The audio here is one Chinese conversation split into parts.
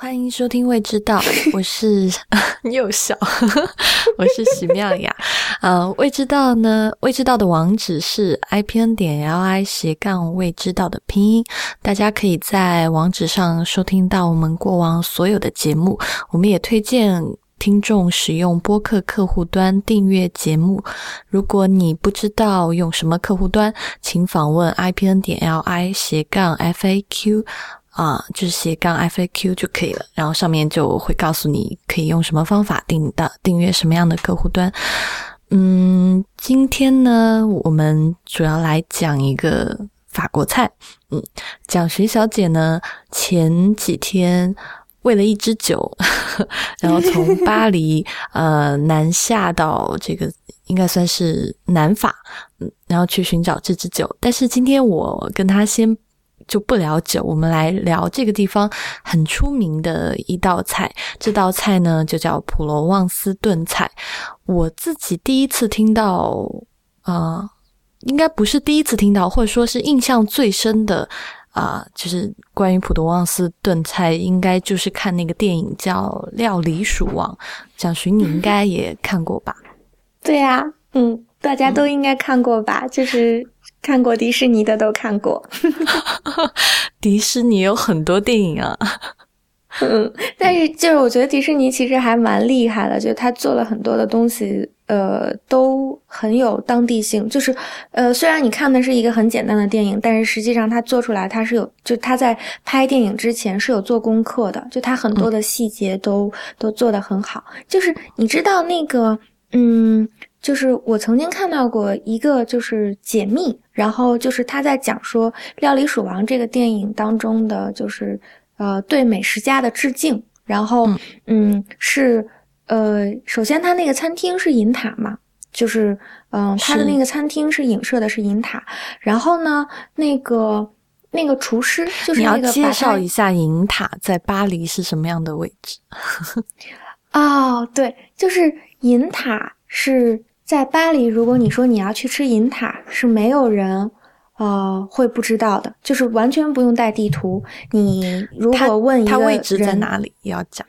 欢迎收听《未知道》，我是 又笑，我是徐妙雅。呃，未知道呢，未知道的网址是 i p n 点 l i 斜杠未知道的拼音，大家可以在网址上收听到我们过往所有的节目。我们也推荐听众使用播客客户端订阅节目。如果你不知道用什么客户端，请访问 i p n 点 l i 斜杠 f a q。啊，就是斜杠 FAQ 就可以了，然后上面就会告诉你可以用什么方法订的订阅什么样的客户端。嗯，今天呢，我们主要来讲一个法国菜。嗯，蒋徐小姐呢，前几天为了一支酒，然后从 巴黎呃南下到这个应该算是南法，嗯，然后去寻找这支酒。但是今天我跟她先。就不聊酒，我们来聊这个地方很出名的一道菜。这道菜呢，就叫普罗旺斯炖菜。我自己第一次听到，啊，应该不是第一次听到，或者说是印象最深的啊，就是关于普罗旺斯炖菜，应该就是看那个电影叫《料理鼠王》，蒋勋，你应该也看过吧？对呀，嗯，大家都应该看过吧？就是。看过迪士尼的都看过，迪士尼有很多电影啊。嗯，但是就是我觉得迪士尼其实还蛮厉害的，就是他做了很多的东西，呃，都很有当地性。就是呃，虽然你看的是一个很简单的电影，但是实际上他做出来他是有，就他在拍电影之前是有做功课的，就他很多的细节都都做得很好。就是你知道那个，嗯。就是我曾经看到过一个就是解密，然后就是他在讲说《料理鼠王》这个电影当中的就是呃对美食家的致敬，然后嗯是呃首先他那个餐厅是银塔嘛，就是嗯他的那个餐厅是影射的是银塔，然后呢那个那个厨师就是那个介绍一下银塔在巴黎是什么样的位置？哦，对，就是银塔是。在巴黎，如果你说你要去吃银塔，是没有人，呃，会不知道的，就是完全不用带地图。你如果问一个人，他位置在哪里，也要讲。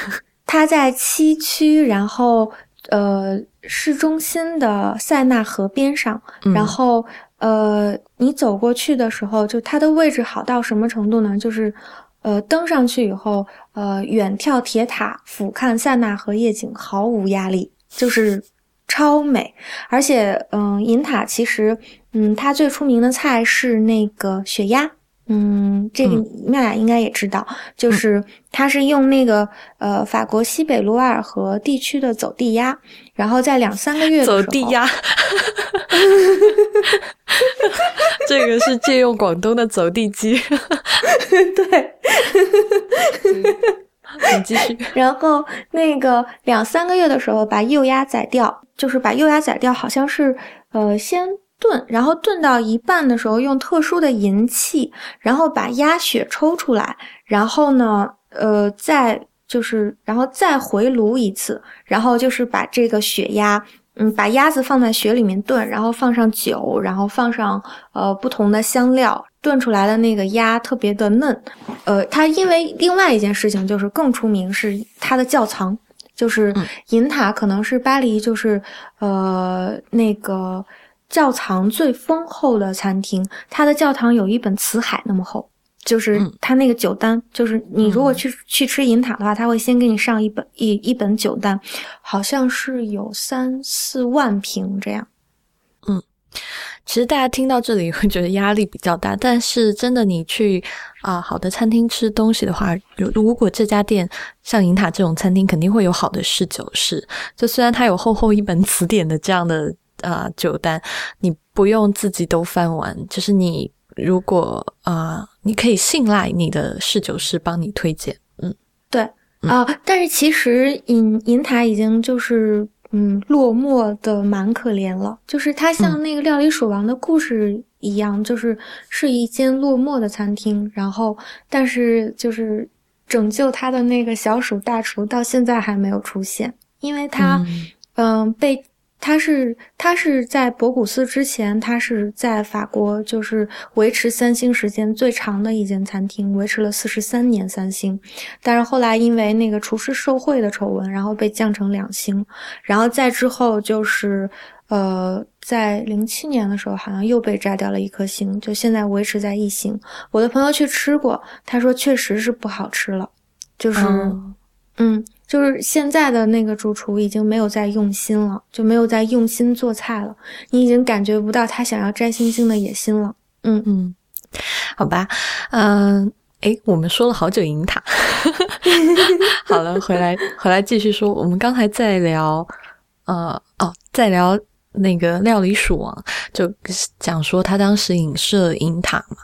他在七区，然后呃，市中心的塞纳河边上。然后呃，你走过去的时候，就它的位置好到什么程度呢？就是呃，登上去以后，呃，远眺铁塔，俯瞰塞纳河夜景，毫无压力，就是。超美，而且，嗯，银塔其实，嗯，它最出名的菜是那个雪鸭，嗯，这个妙雅应该也知道，就是它是用那个呃法国西北卢瓦尔河地区的走地鸭，然后在两三个月走地鸭，这个是借用广东的走地鸡，对。你继续。然后那个两三个月的时候，把幼鸭宰掉，就是把幼鸭宰掉，好像是呃先炖，然后炖到一半的时候，用特殊的银器，然后把鸭血抽出来，然后呢，呃，再就是然后再回炉一次，然后就是把这个血鸭。嗯，把鸭子放在雪里面炖，然后放上酒，然后放上呃不同的香料，炖出来的那个鸭特别的嫩。呃，它因为另外一件事情就是更出名是它的窖藏，就是银塔可能是巴黎就是呃那个窖藏最丰厚的餐厅，它的教堂有一本辞海那么厚。就是他那个酒单，就是你如果去去吃银塔的话，他会先给你上一本一一本酒单，好像是有三四万瓶这样。嗯，其实大家听到这里会觉得压力比较大，但是真的你去啊好的餐厅吃东西的话，如如果这家店像银塔这种餐厅，肯定会有好的侍酒师。就虽然它有厚厚一本词典的这样的啊酒单，你不用自己都翻完，就是你。如果啊，你可以信赖你的侍酒师帮你推荐，嗯，对啊，但是其实银银塔已经就是嗯落寞的蛮可怜了，就是它像那个料理鼠王的故事一样，就是是一间落寞的餐厅，然后但是就是拯救他的那个小鼠大厨到现在还没有出现，因为他嗯。被。它是他是在博古斯之前，他是在法国就是维持三星时间最长的一间餐厅，维持了四十三年三星。但是后来因为那个厨师受贿的丑闻，然后被降成两星。然后再之后就是呃，在零七年的时候，好像又被摘掉了一颗星，就现在维持在一星。我的朋友去吃过，他说确实是不好吃了，就是嗯。就是现在的那个主厨已经没有在用心了，就没有在用心做菜了。你已经感觉不到他想要摘星星的野心了。嗯嗯，好吧，嗯，诶，我们说了好久银塔，好了，回来回来继续说。我们刚才在聊，呃，哦，在聊那个料理鼠王，就讲说他当时影射银塔嘛，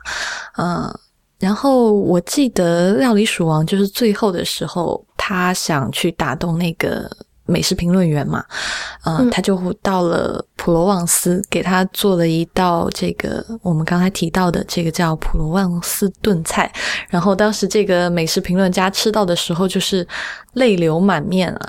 嗯。然后我记得《料理鼠王》就是最后的时候，他想去打动那个美食评论员嘛，嗯，他就到了普罗旺斯，给他做了一道这个我们刚才提到的这个叫普罗旺斯炖菜。然后当时这个美食评论家吃到的时候，就是泪流满面啊。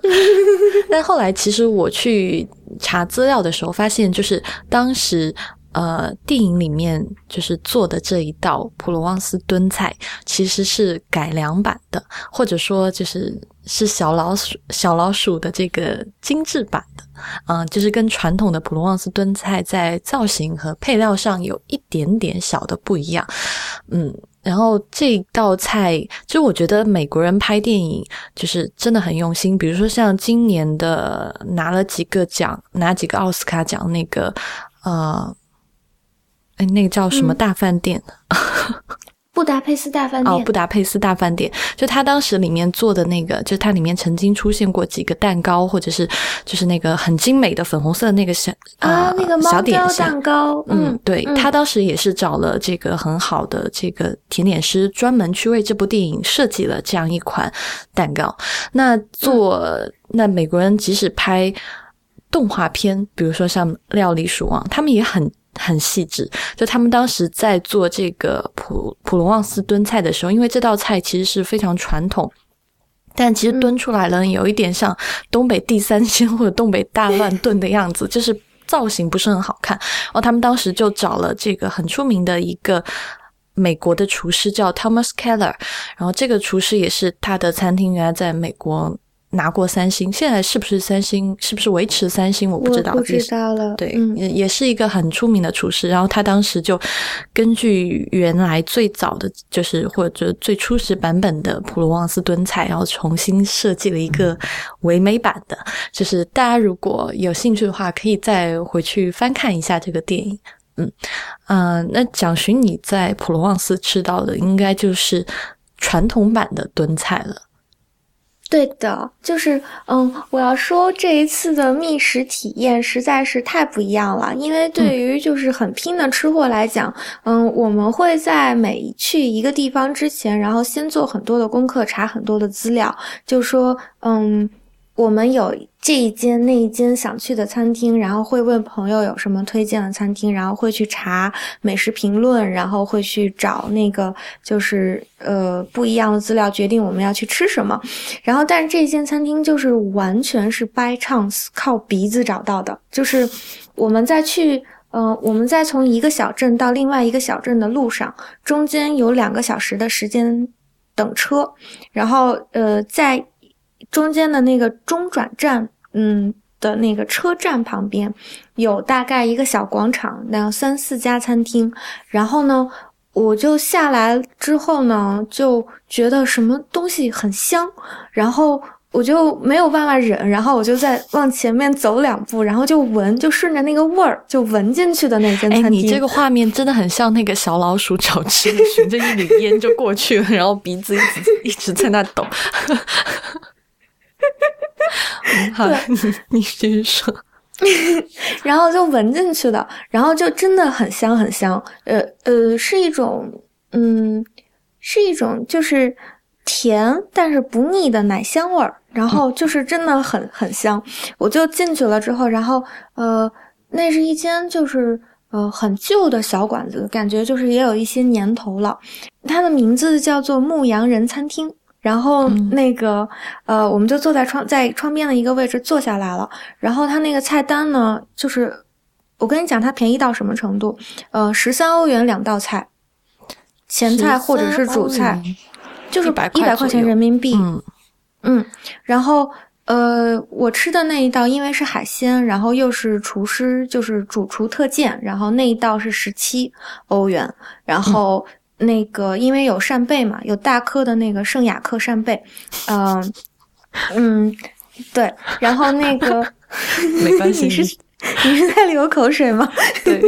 但后来其实我去查资料的时候，发现就是当时。呃，电影里面就是做的这一道普罗旺斯炖菜，其实是改良版的，或者说就是是小老鼠小老鼠的这个精致版的，嗯，就是跟传统的普罗旺斯炖菜在造型和配料上有一点点小的不一样，嗯，然后这道菜，就我觉得美国人拍电影就是真的很用心，比如说像今年的拿了几个奖，拿几个奥斯卡奖那个，呃。哎，那个叫什么大饭店？布达佩斯大饭店。哦，布达佩斯大饭店，就他当时里面做的那个，就它里面曾经出现过几个蛋糕，或者是就是那个很精美的粉红色的那个小啊，那个小点心蛋糕。嗯，对他当时也是找了这个很好的这个甜点师，专门去为这部电影设计了这样一款蛋糕。那做那美国人即使拍动画片，比如说像《料理鼠王》，他们也很。很细致，就他们当时在做这个普普罗旺斯炖菜的时候，因为这道菜其实是非常传统，但其实炖出来了有一点像东北地三鲜或者东北大乱炖的样子，就是造型不是很好看。然后他们当时就找了这个很出名的一个美国的厨师叫 Thomas Keller，然后这个厨师也是他的餐厅原来在美国。拿过三星，现在是不是三星？是不是维持三星？我不知道。不知道了。对，也也是一个很出名的厨师。然后他当时就根据原来最早的就是或者最初始版本的普罗旺斯炖菜，然后重新设计了一个唯美版的。就是大家如果有兴趣的话，可以再回去翻看一下这个电影。嗯嗯，那蒋勋你在普罗旺斯吃到的应该就是传统版的炖菜了。对的，就是嗯，我要说这一次的觅食体验实在是太不一样了。因为对于就是很拼的吃货来讲，嗯，我们会在每去一个地方之前，然后先做很多的功课，查很多的资料，就说嗯。我们有这一间那一间想去的餐厅，然后会问朋友有什么推荐的餐厅，然后会去查美食评论，然后会去找那个就是呃不一样的资料，决定我们要去吃什么。然后，但是这间餐厅就是完全是 by chance 靠鼻子找到的，就是我们在去呃我们在从一个小镇到另外一个小镇的路上，中间有两个小时的时间等车，然后呃在。中间的那个中转站，嗯的那个车站旁边，有大概一个小广场，那三四家餐厅。然后呢，我就下来之后呢，就觉得什么东西很香，然后我就没有办法忍，然后我就再往前面走两步，然后就闻，就顺着那个味儿就闻进去的那间餐厅。你这个画面真的很像那个小老鼠找吃的，循着一缕烟就过去了，然后鼻子一直一直在那抖。好，你继续说。然后就闻进去的，然后就真的很香很香。呃呃，是一种嗯，是一种就是甜但是不腻的奶香味儿。然后就是真的很很香。我就进去了之后，然后呃，那是一间就是呃很旧的小馆子，感觉就是也有一些年头了。它的名字叫做牧羊人餐厅。然后那个呃，我们就坐在窗在窗边的一个位置坐下来了。然后他那个菜单呢，就是我跟你讲，它便宜到什么程度？呃，十三欧元两道菜，前菜或者是主菜，就是一百一百块钱人民币。嗯嗯，然后呃，我吃的那一道因为是海鲜，然后又是厨师就是主厨特荐，然后那一道是十七欧元，然后那个因为有扇贝嘛，有大颗的那个圣雅克扇贝，嗯、嗯，对，然后那个 没关系 你是你是在流口水吗？对，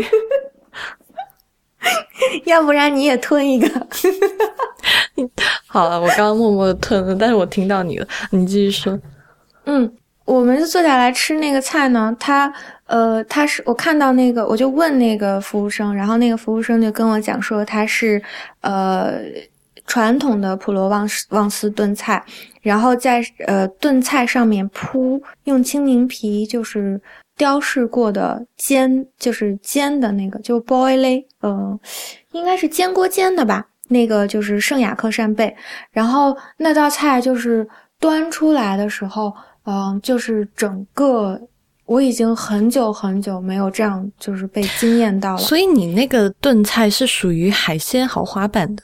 要不然你也吞一个。好了，我刚刚默默的吞了，但是我听到你了，你继续说。嗯，我们就坐下来吃那个菜呢，他呃，他是我看到那个，我就问那个服务生，然后那个服务生就跟我讲说他是呃传统的普罗旺斯旺斯炖菜，然后在呃炖菜上面铺用青柠皮就是雕饰过的煎，就是煎的那个就 boil，呃，应该是煎锅煎的吧。那个就是圣雅克扇贝，然后那道菜就是端出来的时候，嗯、就是整个我已经很久很久没有这样就是被惊艳到了。所以你那个炖菜是属于海鲜豪华版的，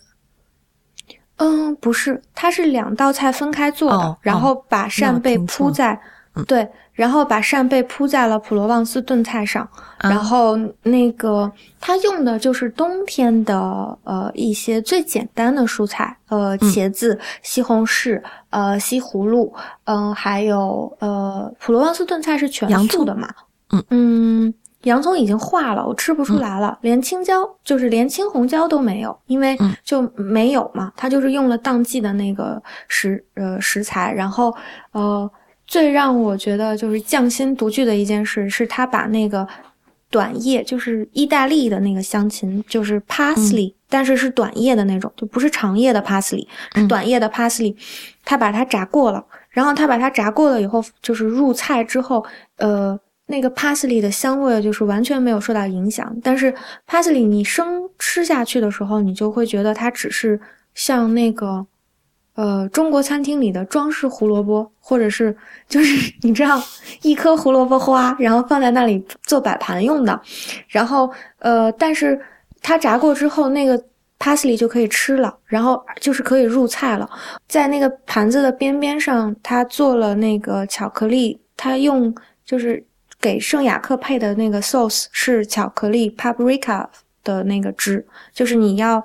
嗯，不是，它是两道菜分开做的，哦然后把扇贝铺在、对，然后把扇贝铺在了普罗旺斯炖菜上，啊。然后那个它用的就是冬天的呃一些最简单的蔬菜，呃嗯。茄子、西红柿、呃西葫芦，嗯、还有呃普罗旺斯炖菜是全素的嘛，嗯。嗯洋葱已经化了，我吃不出来了，连青椒就是连青红椒都没有，因为嗯就没有嘛，它就是用了当季的那个食呃食材，然后呃最让我觉得就是匠心独具的一件事是，他把那个短叶，就是意大利的那个香芹，就是 parsley，、但是是短叶的那种，就不是长叶的 parsley，是嗯。短叶的 parsley，他把它炸过了，然后他把它炸过了以后，就是入菜之后，呃。那个 parsley 的香味就是完全没有受到影响，但是 parsley 你生吃下去的时候，你就会觉得它只是像那个呃中国餐厅里的装饰胡萝卜，或者是就是 你知道一颗胡萝卜花，然后放在那里做摆盘用的，然后呃，但是它炸过之后，那个 parsley 就可以吃了，然后就是可以入菜了。在那个盘子的边边上，它做了那个巧克力，它用就是给圣雅克配的那个 sauce 是巧克力 paprika 的那个汁，就是你要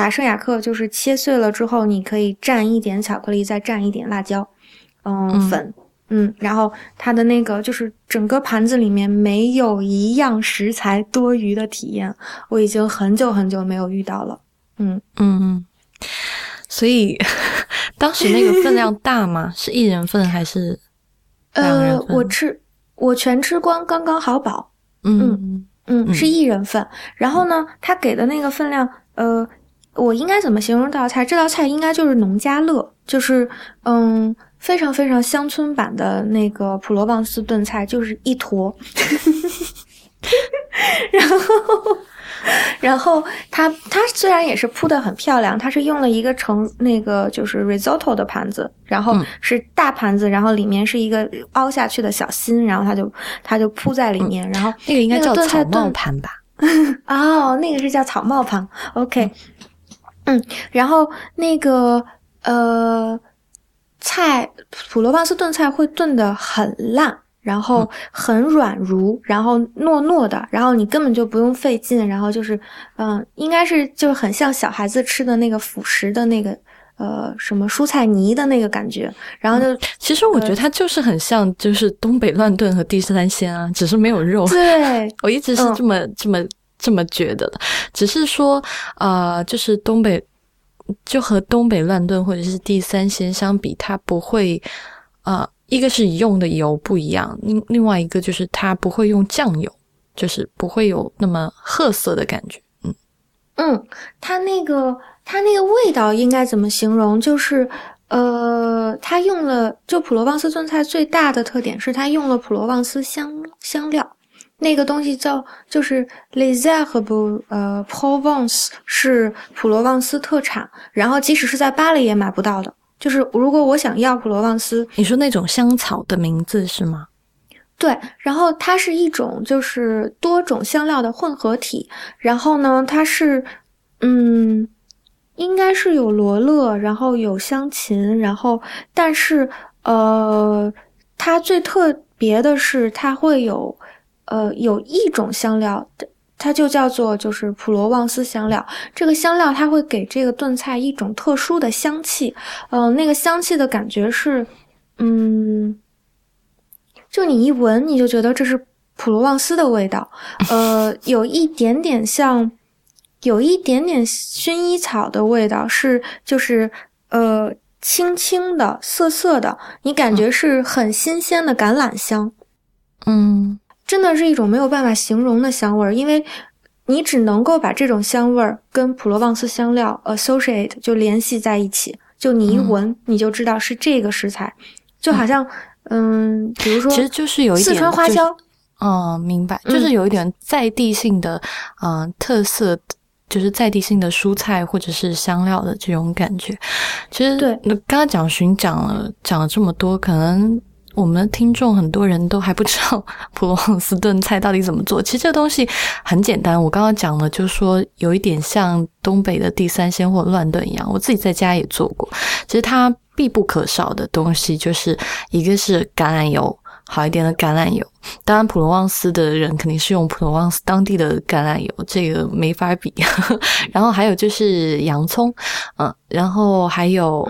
把圣雅克就是切碎了之后，你可以蘸一点巧克力，再蘸一点辣椒，嗯，嗯粉。嗯，然后它的那个就是整个盘子里面没有一样食材多余的体验，我已经很久很久没有遇到了。嗯，嗯，所以 当时那个分量大吗？是一人份还是呃，我吃我全吃光，刚刚好饱。嗯嗯，嗯是一人份。然后呢，他给的那个分量，呃，我应该怎么形容这道菜？这道菜应该就是农家乐，就是嗯，非常非常乡村版的那个普罗旺斯炖菜，就是一坨。然后，然后它它虽然也是铺的很漂亮，它是用了一个成那个就是 risotto 的盘子，然后嗯是大盘子，然后里面是一个凹下去的小心，然后它就它就铺在里面，然后那个应该叫草帽盘吧？哦，那个是叫草帽盘，OK，嗯，然后那个呃菜普罗旺斯炖菜会炖的很烂，然后很软如，然后糯糯的，然后你根本就不用费劲，然后就是嗯、应该是就是很像小孩子吃的那个辅食的那个呃什么蔬菜泥的那个感觉，然后就、其实我觉得它就是很像，就是东北乱炖和地三鲜啊，只是没有肉。对，我一直是嗯这么、这么这么觉得的，只是说，呃，就是东北就和东北乱炖或者是地三鲜相比，它不会，呃，一个是用的油不一样，另另外一个就是它不会用酱油，就是不会有那么褐色的感觉。嗯嗯，它那个它那个味道应该怎么形容？就是呃，它用了就普罗旺斯炖菜最大的特点是它用了普罗旺斯香香料，那个东西叫就是 les herbes 呃 Provence 是普罗旺斯特产，然后即使是在巴黎也买不到的。就是如果我想要普罗旺斯，你说那种香草的名字是吗？对，然后它是一种就是多种香料的混合体，然后呢，它是嗯，应该是有罗勒，然后有香芹，然后但是呃，它最特别的是它会有呃有一种香料。它就叫做就是普罗旺斯香料，这个香料它会给这个炖菜一种特殊的香气，嗯，那个香气的感觉是，嗯，就你一闻你就觉得这是普罗旺斯的味道，呃，有一点点像，有一点点薰衣草的味道，是就是呃轻轻的涩涩的，你感觉是很新鲜的橄榄香，嗯。真的是一种没有办法形容的香味儿，因为你只能够把这种香味儿跟普罗旺斯香料 associate 就联系在一起，就你一闻你就知道是这个食材，就好像嗯，比如说其实就是有一点四川花椒，嗯，明白，就是有一点在地性的嗯特色，就是在地性的蔬菜或者是香料的这种感觉。其实对，那刚刚蒋寻讲了讲了这么多，可能。我们听众很多人都还不知道普罗旺斯炖菜到底怎么做。其实这东西很简单，我刚刚讲了，就是说有一点像东北的地三鲜或乱炖一样。我自己在家也做过。其实它必不可少的东西就是一个是橄榄油，好一点的橄榄油。当然，普罗旺斯的人肯定是用普罗旺斯当地的橄榄油，这个没法比。然后还有就是洋葱，嗯，然后还有。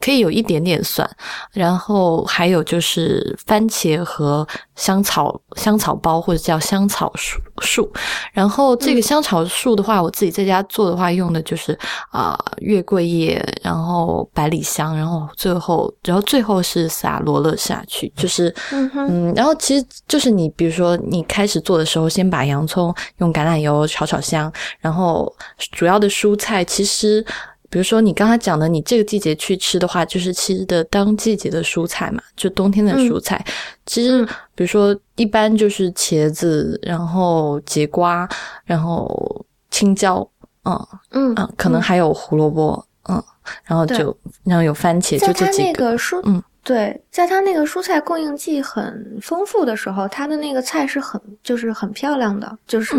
可以有一点点蒜，然后还有就是番茄和香草香草包或者叫香草树树，然后这个香草树的话，我自己在家做的话，用的就是啊月桂叶，然后百里香，然后最后然后最后是撒罗勒下去，就是嗯，然后其实就是你比如说你开始做的时候，先把洋葱用橄榄油炒炒香，然后主要的蔬菜其实。比如说你刚才讲的，你这个季节去吃的话，就是吃的当季节的蔬菜嘛，就冬天的蔬菜。其实，比如说一般就是茄子，然后节瓜，然后青椒，嗯嗯嗯，可能还有胡萝卜，嗯，然后就然后有番茄，就这几个蔬，嗯。对，在它那个蔬菜供应季很丰富的时候，它的那个菜是很就是很漂亮的，就是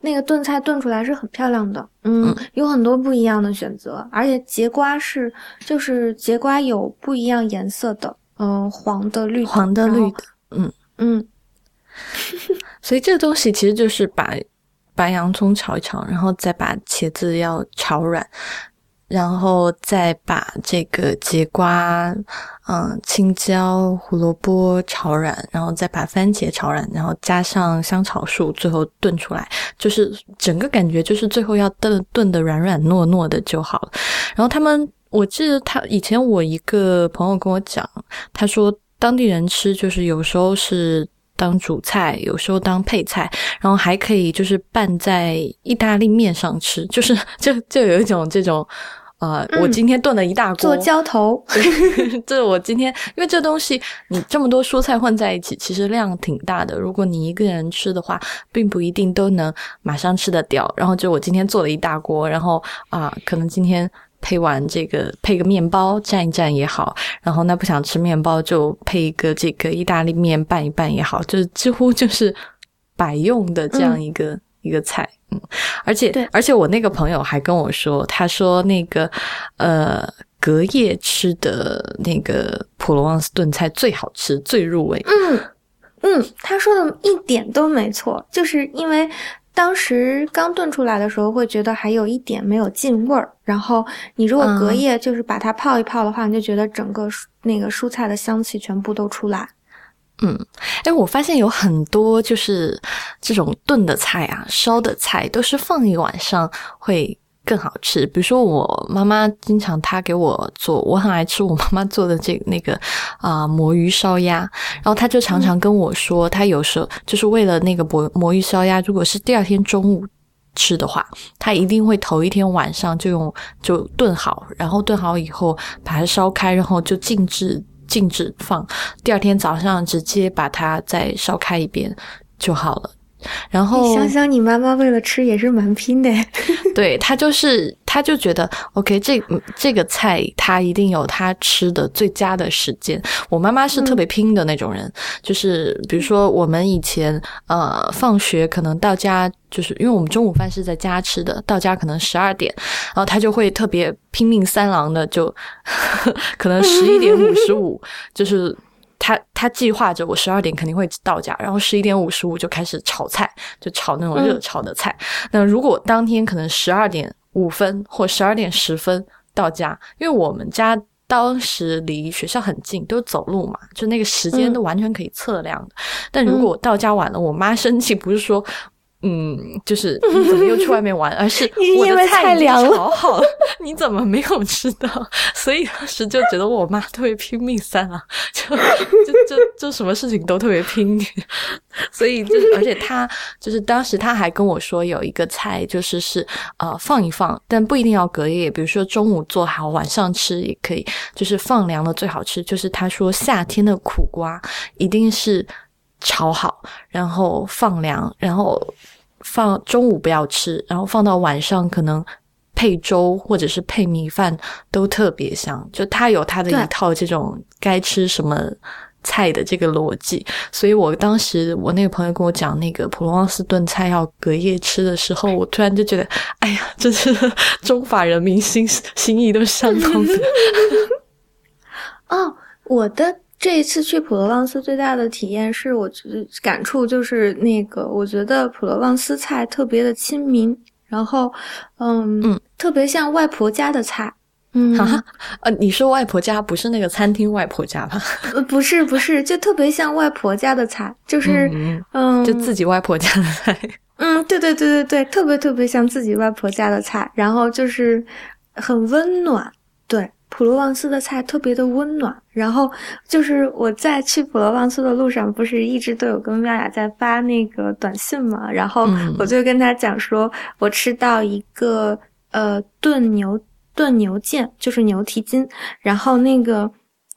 那个炖菜炖出来是很漂亮的。嗯，有很多不一样的选择，而且节瓜是就是节瓜有不一样颜色的，嗯，黄的、绿、黄的、绿的，嗯嗯。所以这个东西其实就是把白洋葱炒一炒，然后再把茄子要炒软。然后再把这个节瓜、嗯青椒、胡萝卜炒软，然后再把番茄炒软，然后加上香草树，最后炖出来，就是整个感觉就是最后要炖炖的软软糯糯的就好了。然后他们，我记得他以前我一个朋友跟我讲，他说当地人吃就是有时候是当主菜，有时候当配菜，然后还可以就是拌在意大利面上吃，就是就就有一种这种。呃，我今天炖了一大锅做浇头，这我今天因为这东西你这么多蔬菜混在一起，其实量挺大的。如果你一个人吃的话，并不一定都能马上吃得掉。然后就我今天做了一大锅，然后啊，可能今天配完这个配个面包蘸一蘸也好，然后那不想吃面包就配一个这个意大利面拌一拌也好，就几乎就是百用的这样一个一个菜。嗯，而且，而且我那个朋友还跟我说，他说那个，呃，隔夜吃的那个普罗旺斯炖菜最好吃，最入味。嗯嗯，他说的一点都没错，就是因为当时刚炖出来的时候，会觉得还有一点没有进味儿，然后你如果隔夜就是把它泡一泡的话，你就觉得整个那个蔬菜的香气全部都出来。嗯，哎，我发现有很多就是这种炖的菜啊，烧的菜都是放一晚上会更好吃。比如说我妈妈经常她给我做，我很爱吃我妈妈做的这那个啊魔芋烧鸭，然后她就常常跟我说，她有时候就是为了那个魔魔芋烧鸭，如果是第二天中午吃的话，她一定会头一天晚上就用就炖好，然后炖好以后把它烧开，然后就静置。静止放，第二天早上直接把它再烧开一遍就好了。然后想想你妈妈为了吃也是蛮拼的，对她就是她就觉得 OK，这这个菜她一定有她吃的最佳的时间。我妈妈是特别拼的那种人，就是比如说我们以前呃放学可能到家，就是因为我们中午饭是在家吃的，到家可能十二点，然后她就会特别拼命三郎的，就可能十一点五十五就是。他他计划着我十二点肯定会到家，然后十一点五十五就开始炒菜，就炒那种热炒的菜。那如果当天可能十二点五分或十二点十分到家，因为我们家当时离学校很近，都走路嘛，就那个时间都完全可以测量的。但如果到家晚了，我妈生气不是说。嗯，就是你怎么又去外面玩？而是 我的菜凉了，炒好了，你怎么没有吃到？所以当时就觉得我妈特别拼命三郎，就就就就什么事情都特别拼。所以就是，而且他就是当时他还跟我说有一个菜，就是是呃放一放，但不一定要隔夜，比如说中午做好，晚上吃也可以。就是放凉了最好吃。就是他说夏天的苦瓜一定是。炒好，然后放凉，然后放中午不要吃，然后放到晚上可能配粥或者是配米饭都特别香。就他有他的一套这种该吃什么菜的这个逻辑，所以我当时我那个朋友跟我讲那个普罗旺斯炖菜要隔夜吃的时候，我突然就觉得，哎呀，这是中法人民心心意都是相通的。哦，我的。这一次去普罗旺斯最大的体验是我觉得感触就是那个，我觉得普罗旺斯菜特别的亲民，然后，嗯嗯，特别像外婆家的菜。嗯，哈，呃，你说外婆家不是那个餐厅外婆家吧？呃，不是，不是，就特别像外婆家的菜，就是嗯，就自己外婆家的菜。嗯，对对对对对，特别特别像自己外婆家的菜，然后就是很温暖，对。普罗旺斯的菜特别的温暖，然后就是我在去普罗旺斯的路上，不是一直都有跟妙雅在发那个短信嘛，然后我就跟她讲说，我吃到一个呃炖牛炖牛腱，就是牛蹄筋，然后那个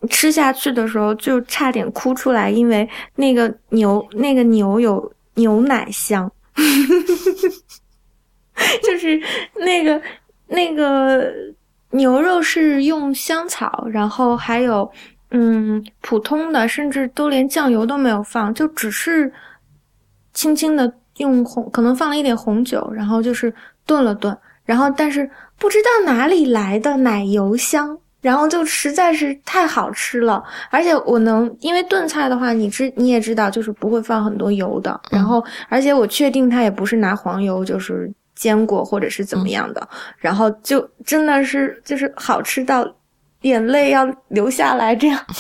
吃下去的时候就差点哭出来，因为那个牛那个牛有牛奶香，就是那个那个。牛肉是用香草，然后还有，嗯，普通的，甚至都连酱油都没有放，就只是轻轻的用红，可能放了一点红酒，然后就是炖了炖，然后但是不知道哪里来的奶油香，然后就实在是太好吃了，而且我能，因为炖菜的话，你知你也知道，就是不会放很多油的，然后而且我确定它也不是拿黄油，就是。坚果或者是怎么样的，然后就真的是就是好吃到眼泪要流下来这样。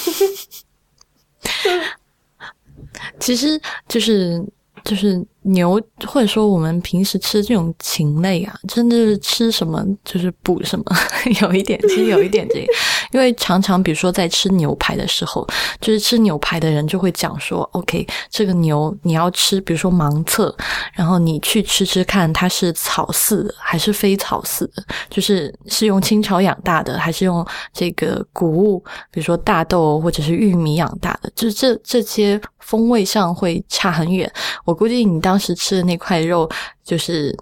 其实就是就是牛，或者说我们平时吃这种禽类啊，真的是吃什么就是补什么，有一点，其实有一点这个。因为常常，比如说在吃牛排的时候，就是吃牛排的人就会讲说：“OK，这个牛你要吃，比如说盲测，然后你去吃吃看，它是草饲还是非草饲的，就是是用清草养大的，还是用这个谷物，比如说大豆或者是玉米养大的，就是这这些风味上会差很远。我估计你当时吃的那块肉。”就是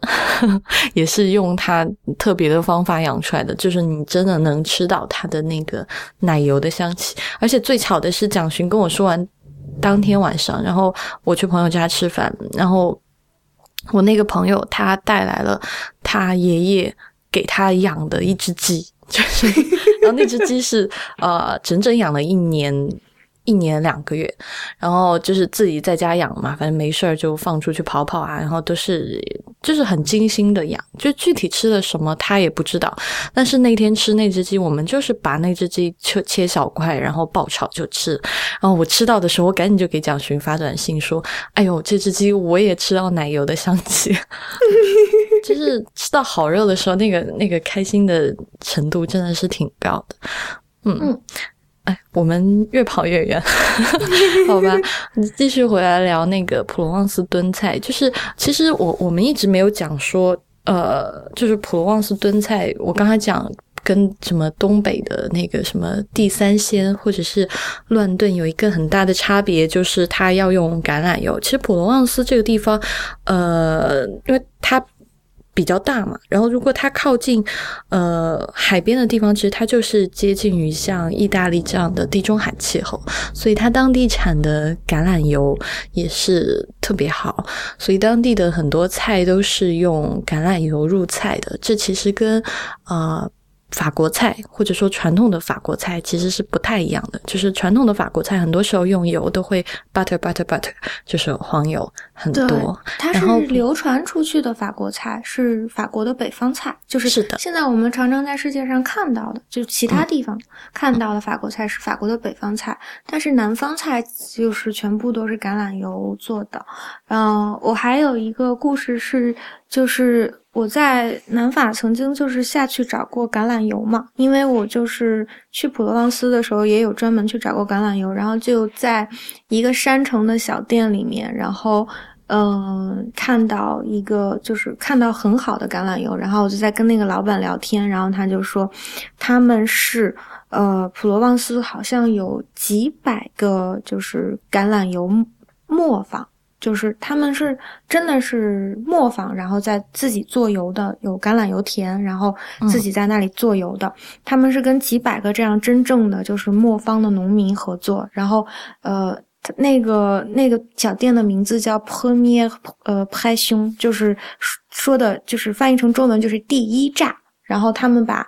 也是用它特别的方法养出来的，就是你真的能吃到它的那个奶油的香气。而且最巧的是，蒋勋跟我说完当天晚上，然后我去朋友家吃饭，然后我那个朋友他带来了他爷爷给他养的一只鸡，就是 然后那只鸡是呃整整养了一年。一年两个月，然后就是自己在家养嘛，反正没事儿就放出去跑跑啊，然后都是就是很精心的养，就具体吃了什么他也不知道。但是那天吃那只鸡，我们就是把那只鸡切切小块，然后爆炒就吃。然后我吃到的时候，我赶紧就给蒋勋发短信说：“哎呦，这只鸡我也吃到奶油的香气，就是吃到好肉的时候，那个那个开心的程度真的是挺高的。”嗯。哎，我们越跑越远，好吧？继续回来聊那个普罗旺斯炖菜。就是其实我我们一直没有讲说，呃，就是普罗旺斯炖菜。我刚才讲跟什么东北的那个什么地三鲜或者是乱炖有一个很大的差别，就是它要用橄榄油。其实普罗旺斯这个地方，呃，因为它。比较大嘛，然后如果它靠近呃海边的地方，其实它就是接近于像意大利这样的地中海气候，所以它当地产的橄榄油也是特别好，所以当地的很多菜都是用橄榄油入菜的。这其实跟啊。法国菜或者说传统的法国菜其实是不太一样的，就是传统的法国菜很多时候用油都会 butter butter butter，就是黄油很多。它是流传出去的法国菜，是法国的北方菜，就是是的。现在我们常常在世界上看到的，就其他地方看到的法国菜是法国的北方菜，但是南方菜就是全部都是橄榄油做的。嗯，我还有一个故事是，就是。我在南法曾经就是下去找过橄榄油嘛，因为我就是去普罗旺斯的时候也有专门去找过橄榄油，然后就在一个山城的小店里面，然后嗯看到一个就是看到很好的橄榄油，然后我就在跟那个老板聊天，然后他就说他们是呃普罗旺斯好像有几百个就是橄榄油磨坊。就是他们是真的是磨坊，然后在自己做油的，有橄榄油田，然后自己在那里做油的。他们是跟几百个这样真正的就是磨坊的农民合作，然后呃，那个那个小店的名字叫 Premier 呃拍胸，就是说的就是翻译成中文就是第一榨。然后他们把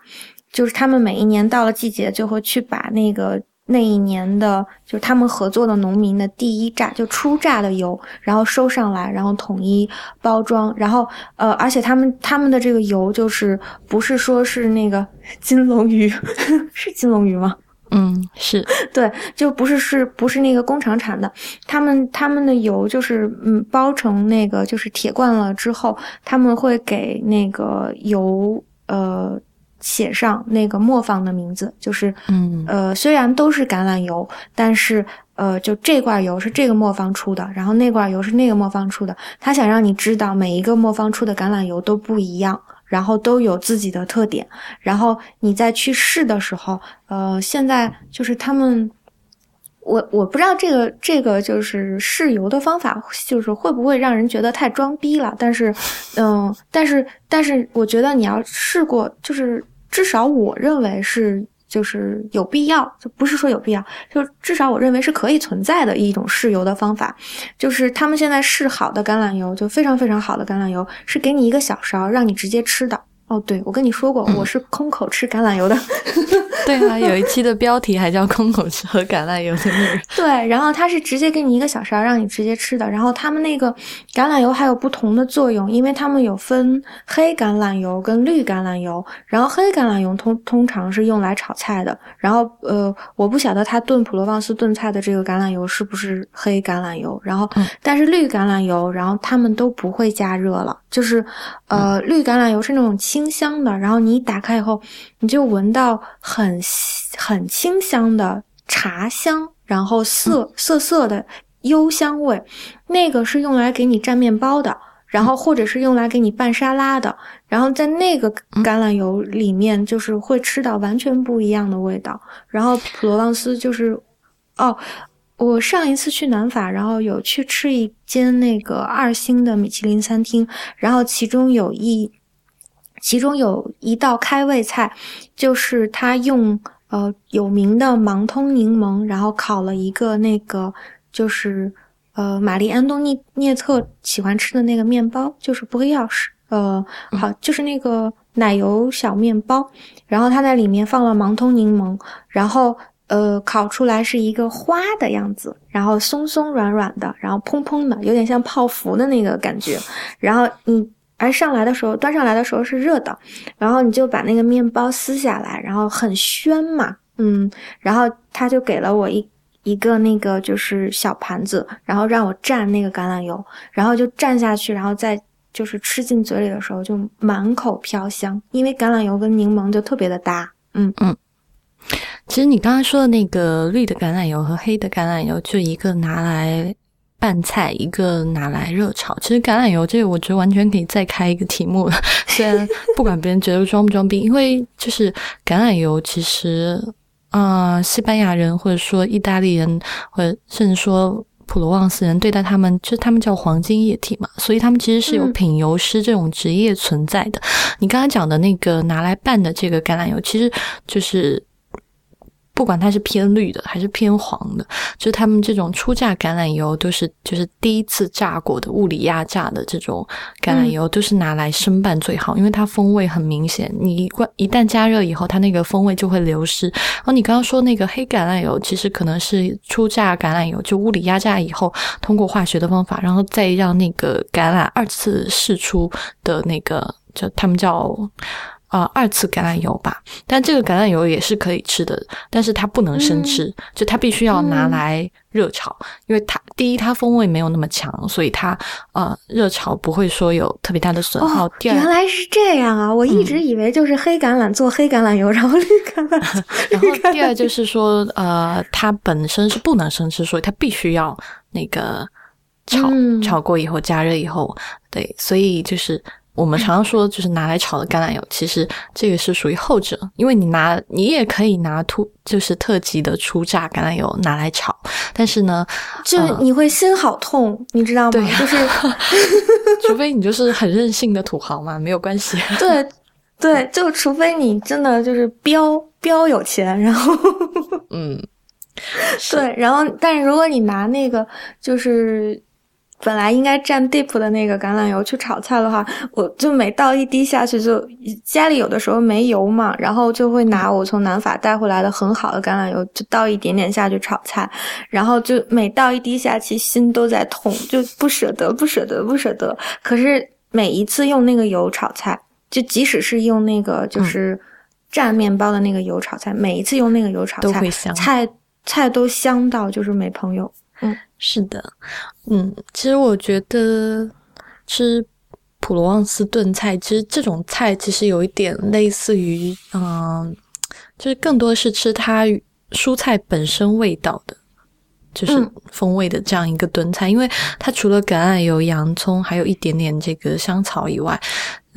就是他们每一年到了季节就会去把那个。那一年的，就是他们合作的农民的第一榨，就初榨的油，然后收上来，然后统一包装，然后呃，而且他们他们的这个油就是不是说是那个金龙鱼，是金龙鱼吗？嗯，是 对，就不是是不是那个工厂产的，他们他们的油就是嗯包成那个就是铁罐了之后，他们会给那个油呃。写上那个磨坊的名字，就是，嗯，呃，虽然都是橄榄油，但是，呃，就这罐油是这个磨坊出的，然后那罐油是那个磨坊出的。他想让你知道每一个磨坊出的橄榄油都不一样，然后都有自己的特点。然后你在去试的时候，呃，现在就是他们，我我不知道这个这个就是试油的方法，就是会不会让人觉得太装逼了。但是，嗯，但是但是我觉得你要试过，就是。至少我认为是，就是有必要，就不是说有必要，就至少我认为是可以存在的一种试油的方法，就是他们现在试好的橄榄油，就非常非常好的橄榄油，是给你一个小勺，让你直接吃的。哦，对，我跟你说过，我是空口吃橄榄油的。对啊，有一期的标题还叫“空口吃喝橄榄油”的那个。对，然后它是直接给你一个小勺，让你直接吃的。然后他们那个橄榄油还有不同的作用，因为他们有分黑橄榄油跟绿橄榄油。然后黑橄榄油通通常是用来炒菜的。然后呃，我不晓得他炖普罗旺斯炖菜的这个橄榄油是不是黑橄榄油。然后，但是绿橄榄油，然后他们都不会加热了，就是呃，绿橄榄油是那种。清香的，然后你一打开以后，你就闻到很很清香的茶香，然后涩涩涩的幽香味，那个是用来给你蘸面包的，然后或者是用来给你拌沙拉的，然后在那个橄榄油里面，就是会吃到完全不一样的味道。然后普罗旺斯就是，哦，我上一次去南法，然后有去吃一间那个二星的米其林餐厅，然后其中有一。其中有一道开胃菜，就是他用呃有名的芒通柠檬，然后烤了一个那个就是呃玛丽安东尼涅特喜欢吃的那个面包，就是不会钥匙，呃好就是那个奶油小面包，然后它在里面放了芒通柠檬，然后呃烤出来是一个花的样子，然后松松软软的，然后蓬蓬的，有点像泡芙的那个感觉，然后你。而上来的时候，端上来的时候是热的，然后你就把那个面包撕下来，然后很宣嘛，嗯，然后他就给了我一一个那个就是小盘子，然后让我蘸那个橄榄油，然后就蘸下去，然后再就是吃进嘴里的时候就满口飘香，因为橄榄油跟柠檬就特别的搭，嗯嗯。其实你刚刚说的那个绿的橄榄油和黑的橄榄油，就一个拿来。拌菜，一个拿来热炒。其实橄榄油这个，我觉得完全可以再开一个题目了。虽然不管别人觉得装不装逼，因为就是橄榄油，其实啊，西班牙人或者说意大利人，或者甚至说普罗旺斯人对待他们，就是他们叫黄金液体嘛，所以他们其实是有品油师这种职业存在的。你刚才讲的那个拿来拌的这个橄榄油，其实就是。不管它是偏绿的还是偏黄的，就是他们这种初榨橄榄油都是就是第一次榨过的物理压榨的这种橄榄油，都是拿来生拌最好，因为它风味很明显。你一一旦加热以后，它那个风味就会流失。然后你刚刚说那个黑橄榄油，其实可能是初榨橄榄油，就物理压榨以后，通过化学的方法，然后再让那个橄榄二次释出的那个，就他们叫。啊，二次橄榄油吧，但这个橄榄油也是可以吃的，但是它不能生吃，就它必须要拿来热炒，因为它第一它风味没有那么强，所以它呃热炒不会说有特别大的损耗。第二，原来是这样啊，我一直以为就是黑橄榄做黑橄榄油，然后绿橄榄。然后第二就是说，呃，它本身是不能生吃，所以它必须要那个炒炒过以后加热以后，对，所以就是。我们常常说，就是拿来炒的橄榄油，其实这个是属于后者，因为你拿你也可以拿突就是特级的初榨橄榄油拿来炒，但是呢，就你会心好痛，你知道吗？对，就是，除非你就是很任性的土豪嘛，没有关系。对，对，就除非你真的就是标标有钱，然后，嗯，对，然后，但是如果你拿那个就是。本来应该蘸 dip 的那个橄榄油去炒菜的话，我就每倒一滴下去，就家里有的时候没油嘛，然后就会拿我从南法带回来的很好的橄榄油，就倒一点点下去炒菜，然后就每倒一滴下去，心都在痛，就不舍得，不舍得，不舍得。可是每一次用那个油炒菜，就即使是用那个就是蘸面包的那个油炒菜，每一次用那个油炒菜，菜菜都香到就是没朋友。嗯，是的，嗯，其实我觉得吃普罗旺斯炖菜，其实这种菜其实有一点类似于，嗯，就是更多是吃它蔬菜本身味道的，就是风味的这样一个炖菜，因为它除了橄榄油、洋葱，还有一点点这个香草以外，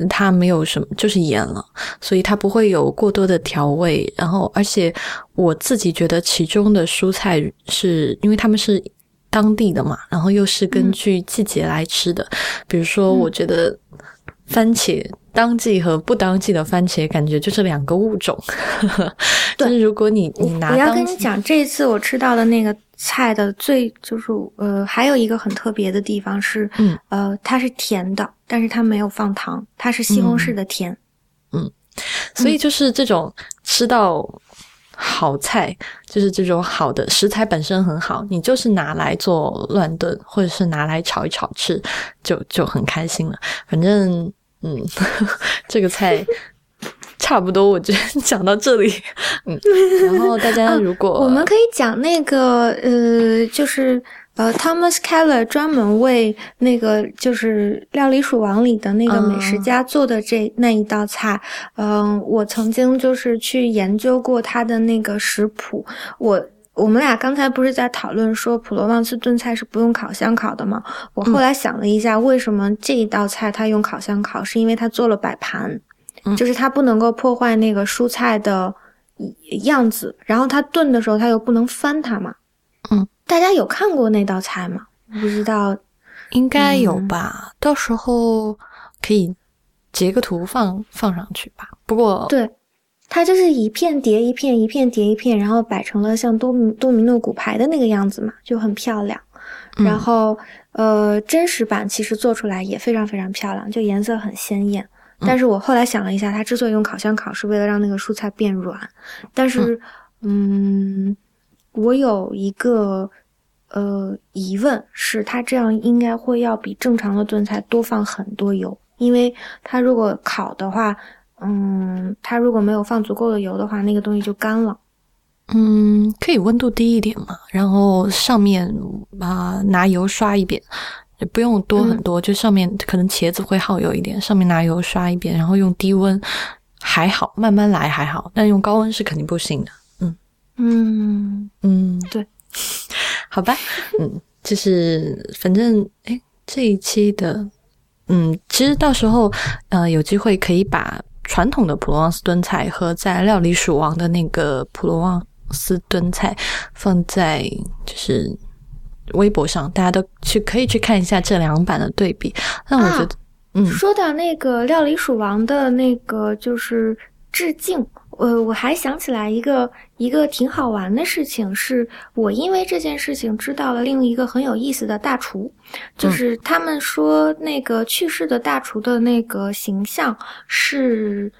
它没有什么，就是盐了，所以它不会有过多的调味。然后，而且我自己觉得其中的蔬菜是因为他们是。当地的嘛，然后又是根据季节来吃的。比如说，我觉得番茄当季和不当季的番茄，感觉就是两个物种。对，如果你你拿，我要跟你讲，这一次我吃到的那个菜的最就是呃，还有一个很特别的地方是，嗯呃，它是甜的，但是它没有放糖，它是西红柿的甜。嗯，所以就是这种吃到。好菜就是这种好的食材本身很好，你就是拿来做乱炖，或者是拿来炒一炒吃，就就很开心了。反正，嗯，这个菜 差不多，我觉得 讲到这里，嗯，然后大家如果我们可以讲那个，呃，就是。呃，Thomas Keller 专门为那个就是《料理鼠王》里的那个美食家做的这那一道菜，嗯，我曾经就是去研究过他的那个食谱。我我们俩刚才不是在讨论说普罗旺斯炖菜是不用烤箱烤的吗？我后来想了一下，为什么这一道菜他用烤箱烤，是因为他做了摆盘，就是他不能够破坏那个蔬菜的样子，然后他炖的时候他又不能翻它嘛，嗯。大家有看过那道菜吗？不知道，应该有吧。到时候可以截个图放放上去吧。不过，对，它就是一片叠一片，一片叠一片，然后摆成了像多米多米诺骨牌的那个样子嘛，就很漂亮。然后，呃，真实版其实做出来也非常非常漂亮，就颜色很鲜艳。但是我后来想了一下，它之所以用烤箱烤，是为了让那个蔬菜变软。但是，嗯。我有一个呃疑问，是它这样应该会要比正常的炖菜多放很多油，因为它如果烤的话，嗯，它如果没有放足够的油的话，那个东西就干了。嗯，可以温度低一点嘛，然后上面啊拿油刷一遍，也不用多很多，就上面可能茄子会耗油一点，上面拿油刷一遍，然后用低温还好，慢慢来还好，但用高温是肯定不行的。嗯嗯，对，好吧，嗯，就是反正哎，这一期的，嗯，其实到时候呃有机会可以把传统的普罗旺斯炖菜和在料理鼠王的那个普罗旺斯炖菜放在就是微博上，大家都去可以去看一下这两版的对比。那我觉得，嗯，说到那个料理鼠王的那个就是致敬。呃，我还想起来一个一个挺好玩的事情，是我因为这件事情知道了另一个很有意思的大厨，就是他们说那个去世的大厨的那个形象是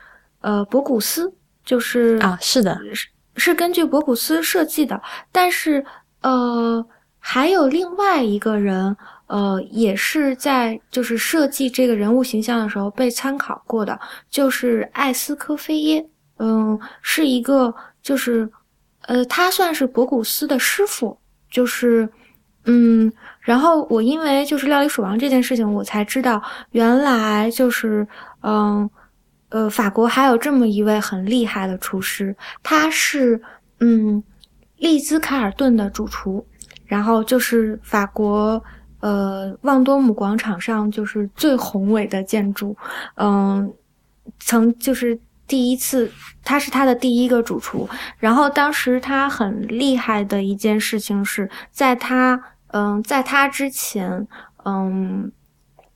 呃博古斯，就是啊，是的，是是根据博古斯设计的，但是呃还有另外一个人，呃也是在就是设计这个人物形象的时候被参考过的，就是艾斯科菲耶。嗯，是一个，就是，呃，他算是博古斯的师傅，就是，嗯，然后我因为就是料理鼠王这件事情，我才知道原来就是，嗯，呃，法国还有这么一位很厉害的厨师，他是，嗯，利兹卡尔顿的主厨，然后就是法国，呃，旺多姆广场上就是最宏伟的建筑，嗯，曾就是。第一次，他是他的第一个主厨。然后当时他很厉害的一件事情是，在他嗯，在他之前，嗯，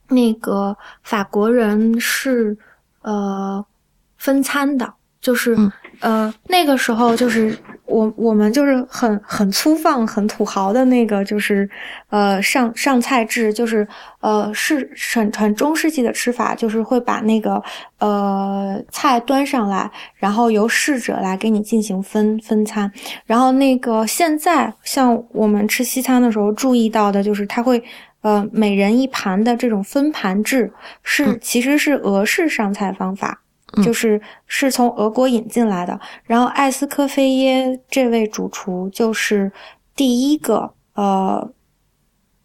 那个法国人是呃分餐的，就是呃那个时候就是。我我们就是很很粗放、很土豪的那个，就是呃上上菜制，就是呃是很很中世纪的吃法，就是会把那个呃菜端上来，然后由侍者来给你进行分分餐。然后那个现在像我们吃西餐的时候注意到的，就是他会呃每人一盘的这种分盘制，是其实是俄式上菜方法。就是是从俄国引进来的，然后艾斯科菲耶这位主厨就是第一个呃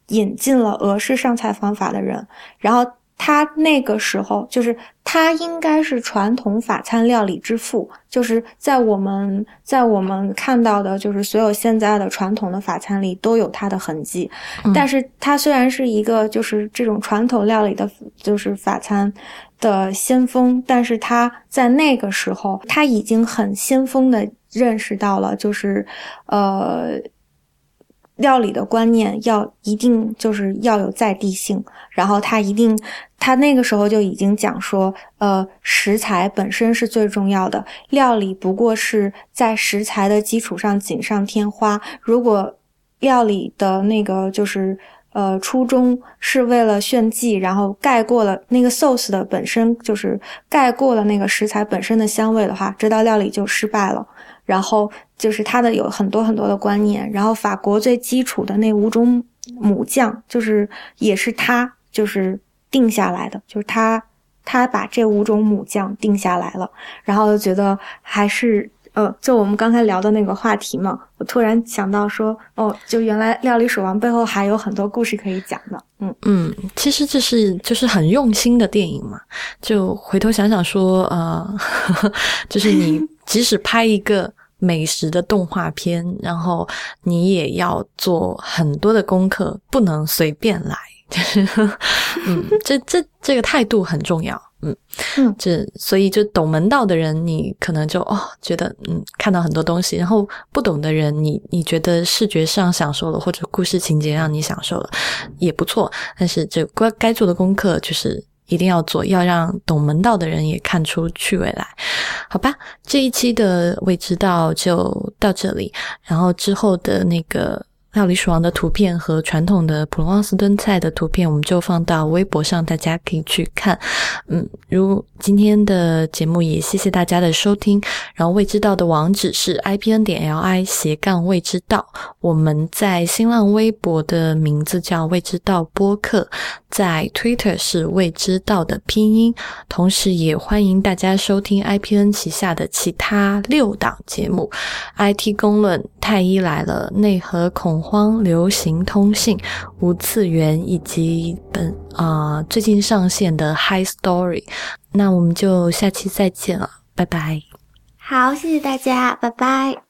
引进了俄式上菜方法的人，然后。他那个时候就是他应该是传统法餐料理之父，就是在我们在我们看到的，就是所有现在的传统的法餐里都有他的痕迹。但是他虽然是一个就是这种传统料理的，就是法餐的先锋，但是他在那个时候他已经很先锋的认识到了，就是呃。料理的观念要一定就是要有在地性，然后他一定，他那个时候就已经讲说，呃，食材本身是最重要的，料理不过是在食材的基础上锦上添花。如果料理的那个就是呃初衷是为了炫技，然后盖过了那个 sauce 的本身就是盖过了那个食材本身的香味的话，这道料理就失败了。然后就是他的有很多很多的观念，然后法国最基础的那五种母酱，就是也是他就是定下来的，就是他他把这五种母酱定下来了，然后就觉得还是呃，就我们刚才聊的那个话题嘛，我突然想到说，哦，就原来《料理鼠王》背后还有很多故事可以讲的，嗯嗯，其实这是就是很用心的电影嘛，就回头想想说，呃，就是你。即使拍一个美食的动画片，然后你也要做很多的功课，不能随便来。就是，嗯，这这这个态度很重要。嗯嗯，这所以就懂门道的人，你可能就哦觉得嗯看到很多东西，然后不懂的人，你你觉得视觉上享受了，或者故事情节让你享受了，也不错。但是这该该做的功课就是。一定要做，要让懂门道的人也看出趣味来，好吧？这一期的未知道就到这里，然后之后的那个。料理鼠王的图片和传统的普罗旺斯炖菜的图片，我们就放到微博上，大家可以去看。嗯，如今天的节目也谢谢大家的收听。然后未知道的网址是 i p n 点 l i 斜杠未知道。我们在新浪微博的名字叫未知道播客，在 Twitter 是未知道的拼音。同时也欢迎大家收听 i p n 旗下的其他六档节目：IT 公论、太医来了、内核恐。荒流行通信、无次元以及本啊最近上线的 High Story，那我们就下期再见了，拜拜。好，谢谢大家，拜拜。